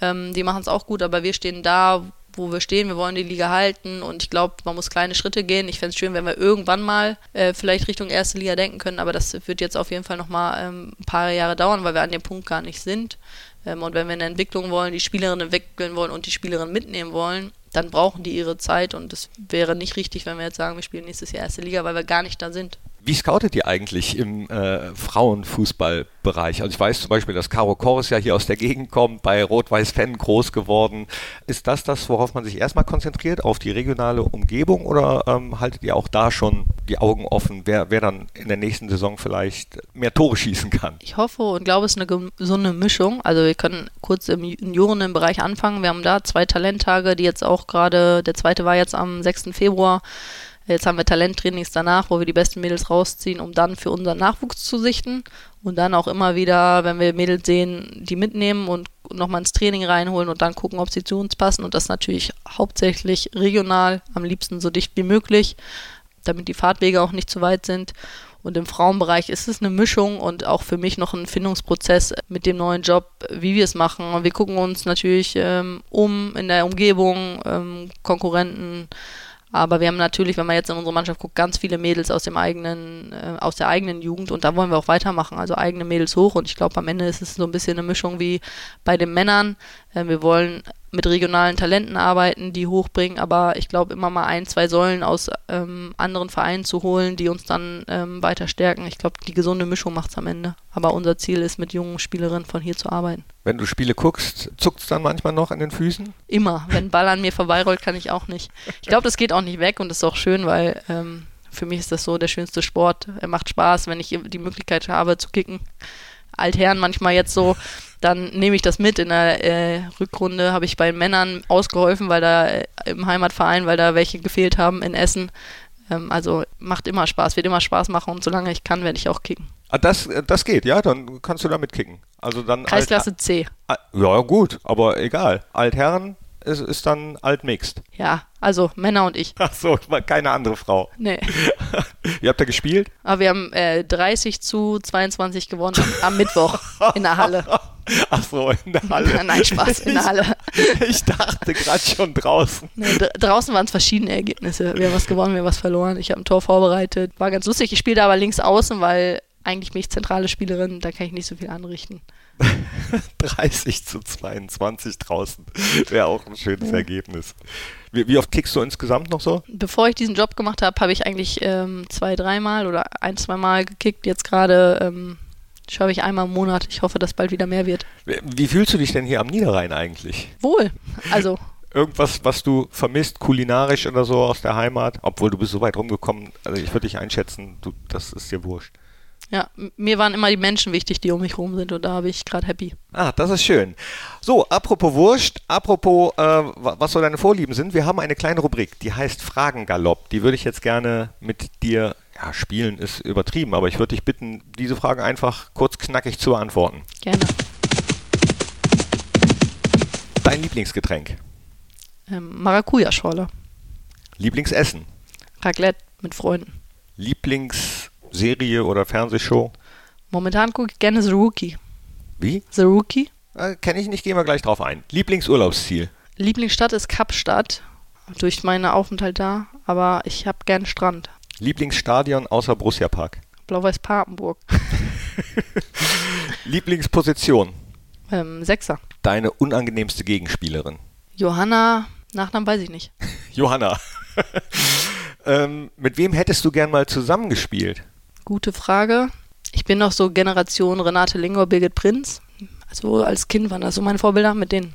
ähm, die machen es auch gut, aber wir stehen da, wo wir stehen. Wir wollen die Liga halten und ich glaube, man muss kleine Schritte gehen. Ich fände es schön, wenn wir irgendwann mal äh, vielleicht Richtung erste Liga denken können, aber das wird jetzt auf jeden Fall nochmal ähm, ein paar Jahre dauern, weil wir an dem Punkt gar nicht sind. Ähm, und wenn wir eine Entwicklung wollen, die Spielerinnen entwickeln wollen und die Spielerinnen mitnehmen wollen, dann brauchen die ihre Zeit und es wäre nicht richtig, wenn wir jetzt sagen, wir spielen nächstes Jahr erste Liga, weil wir gar nicht da sind. Wie scoutet ihr eigentlich im äh, Frauenfußballbereich? Also ich weiß zum Beispiel, dass Caro Kors ja hier aus der Gegend kommt, bei Rot-Weiß-Fan groß geworden. Ist das das, worauf man sich erstmal konzentriert, auf die regionale Umgebung oder ähm, haltet ihr auch da schon die Augen offen, wer, wer dann in der nächsten Saison vielleicht mehr Tore schießen kann? Ich hoffe und glaube, es ist eine gesunde Mischung. Also wir können kurz im Juniorenbereich anfangen. Wir haben da zwei Talenttage, die jetzt auch gerade, der zweite war jetzt am 6. Februar Jetzt haben wir Talenttrainings danach, wo wir die besten Mädels rausziehen, um dann für unseren Nachwuchs zu sichten und dann auch immer wieder, wenn wir Mädels sehen, die mitnehmen und nochmal ins Training reinholen und dann gucken, ob sie zu uns passen und das natürlich hauptsächlich regional, am liebsten so dicht wie möglich, damit die Fahrtwege auch nicht zu weit sind. Und im Frauenbereich ist es eine Mischung und auch für mich noch ein Findungsprozess mit dem neuen Job, wie wir es machen. Wir gucken uns natürlich ähm, um in der Umgebung, ähm, Konkurrenten aber wir haben natürlich, wenn man jetzt in unsere Mannschaft guckt, ganz viele Mädels aus dem eigenen, äh, aus der eigenen Jugend und da wollen wir auch weitermachen. Also eigene Mädels hoch und ich glaube, am Ende ist es so ein bisschen eine Mischung wie bei den Männern. Äh, wir wollen mit regionalen Talenten arbeiten, die hochbringen, aber ich glaube immer mal ein, zwei Säulen aus ähm, anderen Vereinen zu holen, die uns dann ähm, weiter stärken. Ich glaube, die gesunde Mischung macht es am Ende. Aber unser Ziel ist, mit jungen Spielerinnen von hier zu arbeiten. Wenn du Spiele guckst, zuckt es dann manchmal noch an den Füßen? Immer. Wenn ein Ball an mir vorbeirollt, kann ich auch nicht. Ich glaube, das geht auch nicht weg und das ist auch schön, weil ähm, für mich ist das so der schönste Sport. Er macht Spaß, wenn ich die Möglichkeit habe zu kicken. Altherren manchmal jetzt so, dann nehme ich das mit. In der äh, Rückrunde habe ich bei Männern ausgeholfen, weil da äh, im Heimatverein, weil da welche gefehlt haben in Essen. Ähm, also macht immer Spaß, wird immer Spaß machen und solange ich kann, werde ich auch kicken. Ah, das, das geht, ja, dann kannst du damit kicken. Also dann Kreisklasse Alt, C. Ja, gut, aber egal. Altherren ist, ist dann altmixed. Ja, also Männer und ich. Ach so, keine andere Frau. Nee. Ihr habt da gespielt? Aber wir haben äh, 30 zu 22 gewonnen am Mittwoch in der Halle. Ach so, in der Halle. Nein, Spaß, in der Halle. ich dachte gerade schon draußen. Nee, draußen waren es verschiedene Ergebnisse. Wir haben was gewonnen, wir haben was verloren. Ich habe ein Tor vorbereitet. War ganz lustig. Ich spiele da aber links außen, weil eigentlich bin ich zentrale Spielerin, da kann ich nicht so viel anrichten. 30 zu 22 draußen. Wäre auch ein schönes Ergebnis. Wie, wie, oft kickst du insgesamt noch so? Bevor ich diesen Job gemacht habe, habe ich eigentlich ähm, zwei, dreimal oder ein, zwei Mal gekickt. Jetzt gerade ähm, schaue ich einmal im Monat. Ich hoffe, dass bald wieder mehr wird. Wie fühlst du dich denn hier am Niederrhein eigentlich? Wohl. Also. Irgendwas, was du vermisst, kulinarisch oder so aus der Heimat? Obwohl du bist so weit rumgekommen. Also ich würde dich einschätzen, du, das ist dir wurscht. Ja, mir waren immer die Menschen wichtig, die um mich rum sind und da habe ich gerade happy. Ah, das ist schön. So, apropos Wurst, apropos, äh, was so deine Vorlieben sind, wir haben eine kleine Rubrik, die heißt Fragengalopp. Die würde ich jetzt gerne mit dir, ja, spielen ist übertrieben, aber ich würde dich bitten, diese Fragen einfach kurz knackig zu beantworten. Gerne. Dein Lieblingsgetränk? Ähm, Maracuja-Schorle. Lieblingsessen? Raclette mit Freunden. Lieblingsserie oder Fernsehshow? Momentan gucke ich gerne The Rookie. Wie? The Rookie. Äh, Kenne ich nicht, gehen wir gleich drauf ein. Lieblingsurlaubsziel? Lieblingsstadt ist Kapstadt. Durch meinen Aufenthalt da. Aber ich habe gern Strand. Lieblingsstadion außer Borussia Park? Blau-Weiß Papenburg. Lieblingsposition? Ähm, Sechser. Deine unangenehmste Gegenspielerin? Johanna, Nachnamen weiß ich nicht. Johanna. ähm, mit wem hättest du gern mal zusammengespielt? Gute Frage. Ich bin noch so Generation Renate Lingor, Birgit Prinz. Also als Kind waren das so meine Vorbilder mit denen.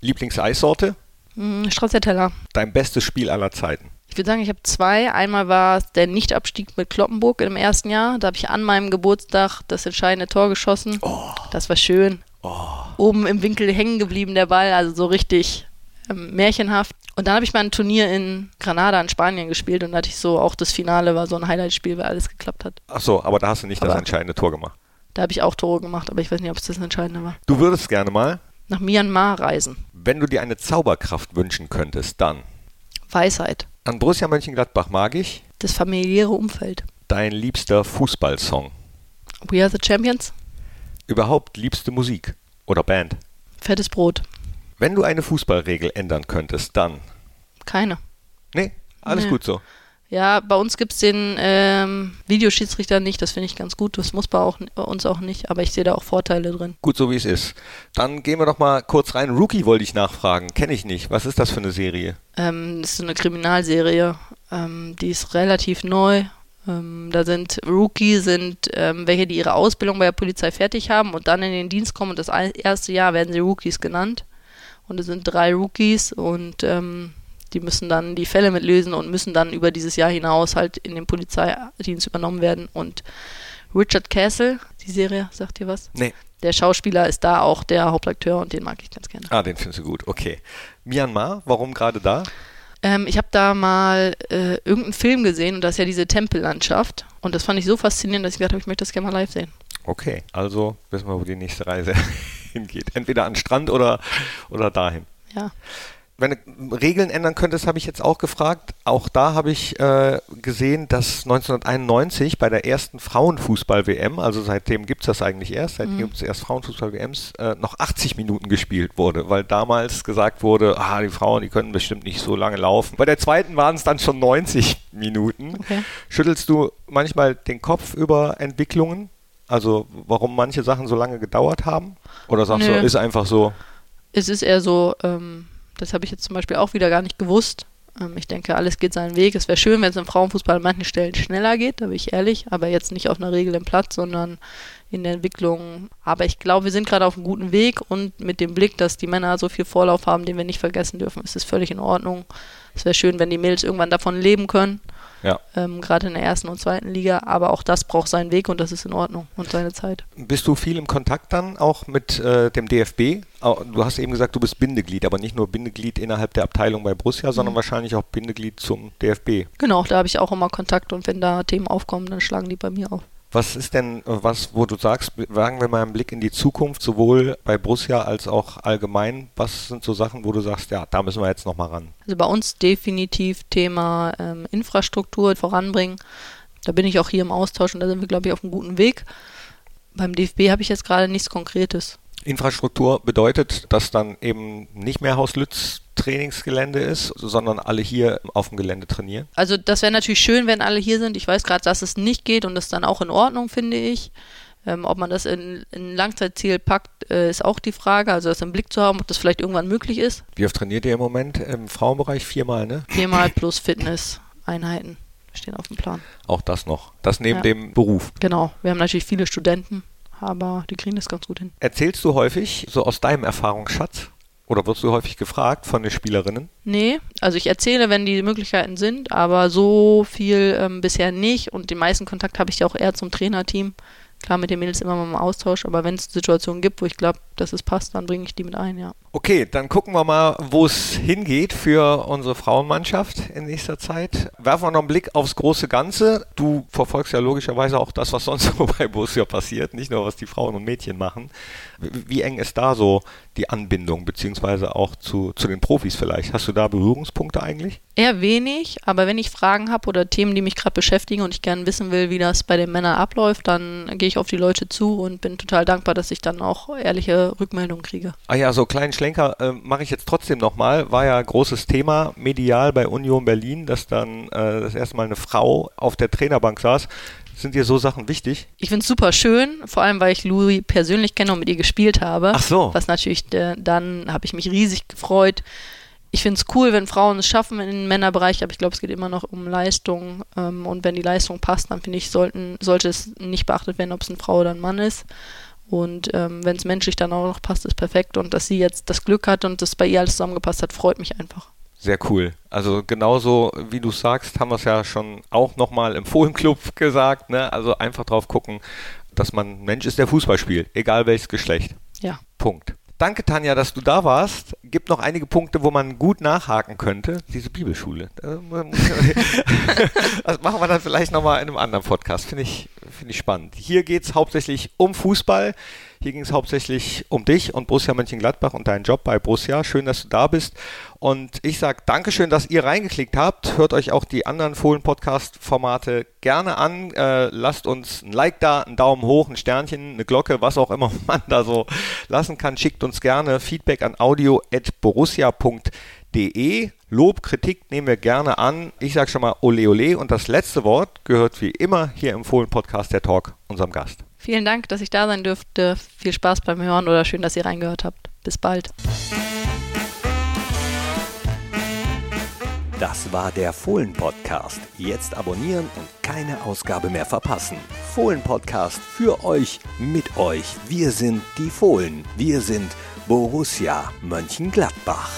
Lieblingseissorte? Hm, Stracciatella. Dein bestes Spiel aller Zeiten? Ich würde sagen, ich habe zwei. Einmal war es der Nichtabstieg mit Kloppenburg im ersten Jahr. Da habe ich an meinem Geburtstag das entscheidende Tor geschossen. Oh. Das war schön. Oh. Oben im Winkel hängen geblieben der Ball, also so richtig ähm, märchenhaft. Und dann habe ich mal ein Turnier in Granada in Spanien gespielt und da hatte ich so auch das Finale war so ein Highlight-Spiel, weil alles geklappt hat. Ach so, aber da hast du nicht Aber- das entscheidende Tor gemacht. Da habe ich auch Tore gemacht, aber ich weiß nicht, ob es das Entscheidende war. Du würdest gerne mal, Nach Myanmar reisen. wenn du dir eine Zauberkraft wünschen könntest, dann Weisheit. an Borussia Mönchengladbach mag ich Das familiäre Umfeld. dein liebster Fußballsong. We are the Champions. Überhaupt liebste Musik oder Band. Fettes Brot. Wenn du eine Fußballregel ändern könntest, dann. Keine. Nee, alles Nee. gut so. Ja, bei uns gibt es den ähm, Videoschiedsrichter nicht, das finde ich ganz gut. Das muss bei, auch, bei uns auch nicht, aber ich sehe da auch Vorteile drin. Gut so wie es ist. Dann gehen wir doch mal kurz rein. Rookie wollte ich nachfragen. Kenne ich nicht. Was ist das für eine Serie? Ähm, das ist so eine Kriminalserie, ähm, die ist relativ neu. Ähm, da sind Rookie, sind ähm, welche, die ihre Ausbildung bei der Polizei fertig haben und dann in den Dienst kommen und das erste Jahr werden sie Rookies genannt. Und es sind drei Rookies und ähm, die müssen dann die Fälle mitlösen und müssen dann über dieses Jahr hinaus halt in den Polizeidienst übernommen werden. Und Richard Castle, die Serie, sagt ihr was? Nee. Der Schauspieler ist da auch der Hauptakteur und den mag ich ganz gerne. Ah, den findest du gut. Okay. Myanmar, warum gerade da? Ähm, ich habe da mal äh, irgendeinen Film gesehen und das ist ja diese Tempellandschaft. Und das fand ich so faszinierend, dass ich gedacht habe, ich möchte das gerne mal live sehen. Okay, also wissen wir, wo die nächste Reise hingeht. Entweder an den Strand oder, oder dahin. Ja. Wenn du Regeln ändern könntest, habe ich jetzt auch gefragt. Auch da habe ich äh, gesehen, dass 1991 bei der ersten Frauenfußball-WM, also seitdem gibt es das eigentlich erst, seitdem gibt es erst Frauenfußball-WMs, äh, noch 80 Minuten gespielt wurde, weil damals gesagt wurde, ah, die Frauen, die können bestimmt nicht so lange laufen. Bei der zweiten waren es dann schon 90 Minuten. Okay. Schüttelst du manchmal den Kopf über Entwicklungen? Also warum manche Sachen so lange gedauert haben? Oder sagst Nö. du, ist einfach so, Es ist eher so, ähm, das habe ich jetzt zum Beispiel auch wieder gar nicht gewusst. Ähm, ich denke, alles geht seinen Weg. Es wäre schön, wenn es im Frauenfußball an manchen Stellen schneller geht, da bin ich ehrlich, aber jetzt nicht auf einer Regel im Platz, sondern in der Entwicklung. Aber ich glaube, wir sind gerade auf einem guten Weg und mit dem Blick, dass die Männer so viel Vorlauf haben, den wir nicht vergessen dürfen, ist es völlig in Ordnung. Es wäre schön, wenn die Mädels irgendwann davon leben können, ja. ähm, gerade in der ersten und zweiten Liga, aber auch das braucht seinen Weg und das ist in Ordnung und seine Zeit. Bist du viel im Kontakt dann auch mit äh, dem DFB? Du hast eben gesagt, du bist Bindeglied, aber nicht nur Bindeglied innerhalb der Abteilung bei Borussia, sondern wahrscheinlich auch Bindeglied zum DFB. Genau, da habe ich auch immer Kontakt und wenn da Themen aufkommen, dann schlagen die bei mir auf. Was ist denn was, wo du sagst, wagen wir mal einen Blick in die Zukunft, sowohl bei Borussia als auch allgemein? Was sind so Sachen, wo du sagst, ja, da müssen wir jetzt nochmal ran? Also bei uns definitiv Thema ähm, Infrastruktur voranbringen. Da bin ich auch hier im Austausch und da sind wir, glaube ich, auf einem guten Weg. Beim DFB habe ich jetzt gerade nichts Konkretes. Infrastruktur bedeutet, dass dann eben nicht mehr Haus-Lütz Trainingsgelände ist, sondern alle hier auf dem Gelände trainieren. Also das wäre natürlich schön, wenn alle hier sind. Ich weiß gerade, dass es nicht geht und das ist dann auch in Ordnung, finde ich. Ähm, ob man das in, in ein Langzeitziel packt, äh, ist auch die Frage. Also das im Blick zu haben, ob das vielleicht irgendwann möglich ist. Wie oft trainiert ihr im Moment im Frauenbereich? Viermal, ne? Viermal plus Fitness-Einheiten stehen auf dem Plan. Auch das noch. Das neben Ja. dem Beruf. Genau. Wir haben natürlich viele Studenten, aber die kriegen das ganz gut hin. Erzählst du häufig so aus deinem Erfahrungsschatz? Oder wirst du häufig gefragt von den Spielerinnen? Nee, also ich erzähle, wenn die Möglichkeiten sind, aber so viel ähm, bisher nicht. Und den meisten Kontakt habe ich ja auch eher zum Trainerteam. Klar, mit den Mädels immer mal im Austausch, aber wenn es Situationen gibt, wo ich glaube, dass es passt, dann bringe ich die mit ein, ja. Okay, dann gucken wir mal, wo es hingeht für unsere Frauenmannschaft in nächster Zeit. Werfen wir noch einen Blick aufs große Ganze. Du verfolgst ja logischerweise auch das, was sonst so bei Borussia passiert, nicht nur was die Frauen und Mädchen machen. Wie, eng ist da so die Anbindung, beziehungsweise auch zu, zu den Profis vielleicht? Hast du da Berührungspunkte eigentlich? Eher wenig, aber wenn ich Fragen habe oder Themen, die mich gerade beschäftigen und ich gerne wissen will, wie das bei den Männern abläuft, dann gehe ich auf die Leute zu und bin total dankbar, dass ich dann auch ehrliche Rückmeldungen kriege. Ah ja, so kleinen Schlenker äh, mache ich jetzt trotzdem nochmal. War ja großes Thema medial bei Union Berlin, dass dann äh, das erste Mal eine Frau auf der Trainerbank saß. Sind dir so Sachen wichtig? Ich finde es super schön, vor allem weil ich Louis persönlich kenne und mit ihr gespielt habe. Ach so. Was natürlich, äh, dann habe ich mich riesig gefreut. Ich finde es cool, wenn Frauen es schaffen in den Männerbereich, aber ich glaube, es geht immer noch um Leistung. Ähm, und wenn die Leistung passt, dann finde ich, sollten, sollte es nicht beachtet werden, ob es eine Frau oder ein Mann ist. Und ähm, wenn es menschlich dann auch noch passt, ist perfekt. Und dass sie jetzt das Glück hat und das bei ihr alles zusammengepasst hat, freut mich einfach. Sehr cool. Also genauso wie du sagst, haben wir es ja schon auch nochmal im Fohlenclub gesagt. Ne? Also einfach drauf gucken, dass man Mensch ist, der Fußball spielt, egal welches Geschlecht. Ja. Punkt. Danke, Tanja, dass du da warst. Gibt noch einige Punkte, wo man gut nachhaken könnte. Diese Bibelschule. Das machen wir dann vielleicht nochmal in einem anderen Podcast. Finde ich, finde ich spannend. Hier geht es hauptsächlich um Fußball. Hier ging es hauptsächlich um dich und Borussia Mönchengladbach und deinen Job bei Borussia. Schön, dass du da bist. Und ich sage Dankeschön, dass ihr reingeklickt habt. Hört euch auch die anderen Fohlen-Podcast-Formate gerne an. Äh, lasst uns ein Like da, einen Daumen hoch, ein Sternchen, eine Glocke, was auch immer man da so lassen kann. Schickt uns gerne Feedback an audio.borussia.de. Lob, Kritik nehmen wir gerne an. Ich sage schon mal ole ole. Und das letzte Wort gehört wie immer hier im Fohlen-Podcast der Talk unserem Gast. Vielen Dank, dass ich da sein dürfte. Viel Spaß beim Hören oder schön, dass ihr reingehört habt. Bis bald. Das war der Fohlen-Podcast. Jetzt abonnieren und keine Ausgabe mehr verpassen. Fohlen-Podcast für euch, mit euch. Wir sind die Fohlen. Wir sind Borussia Mönchengladbach.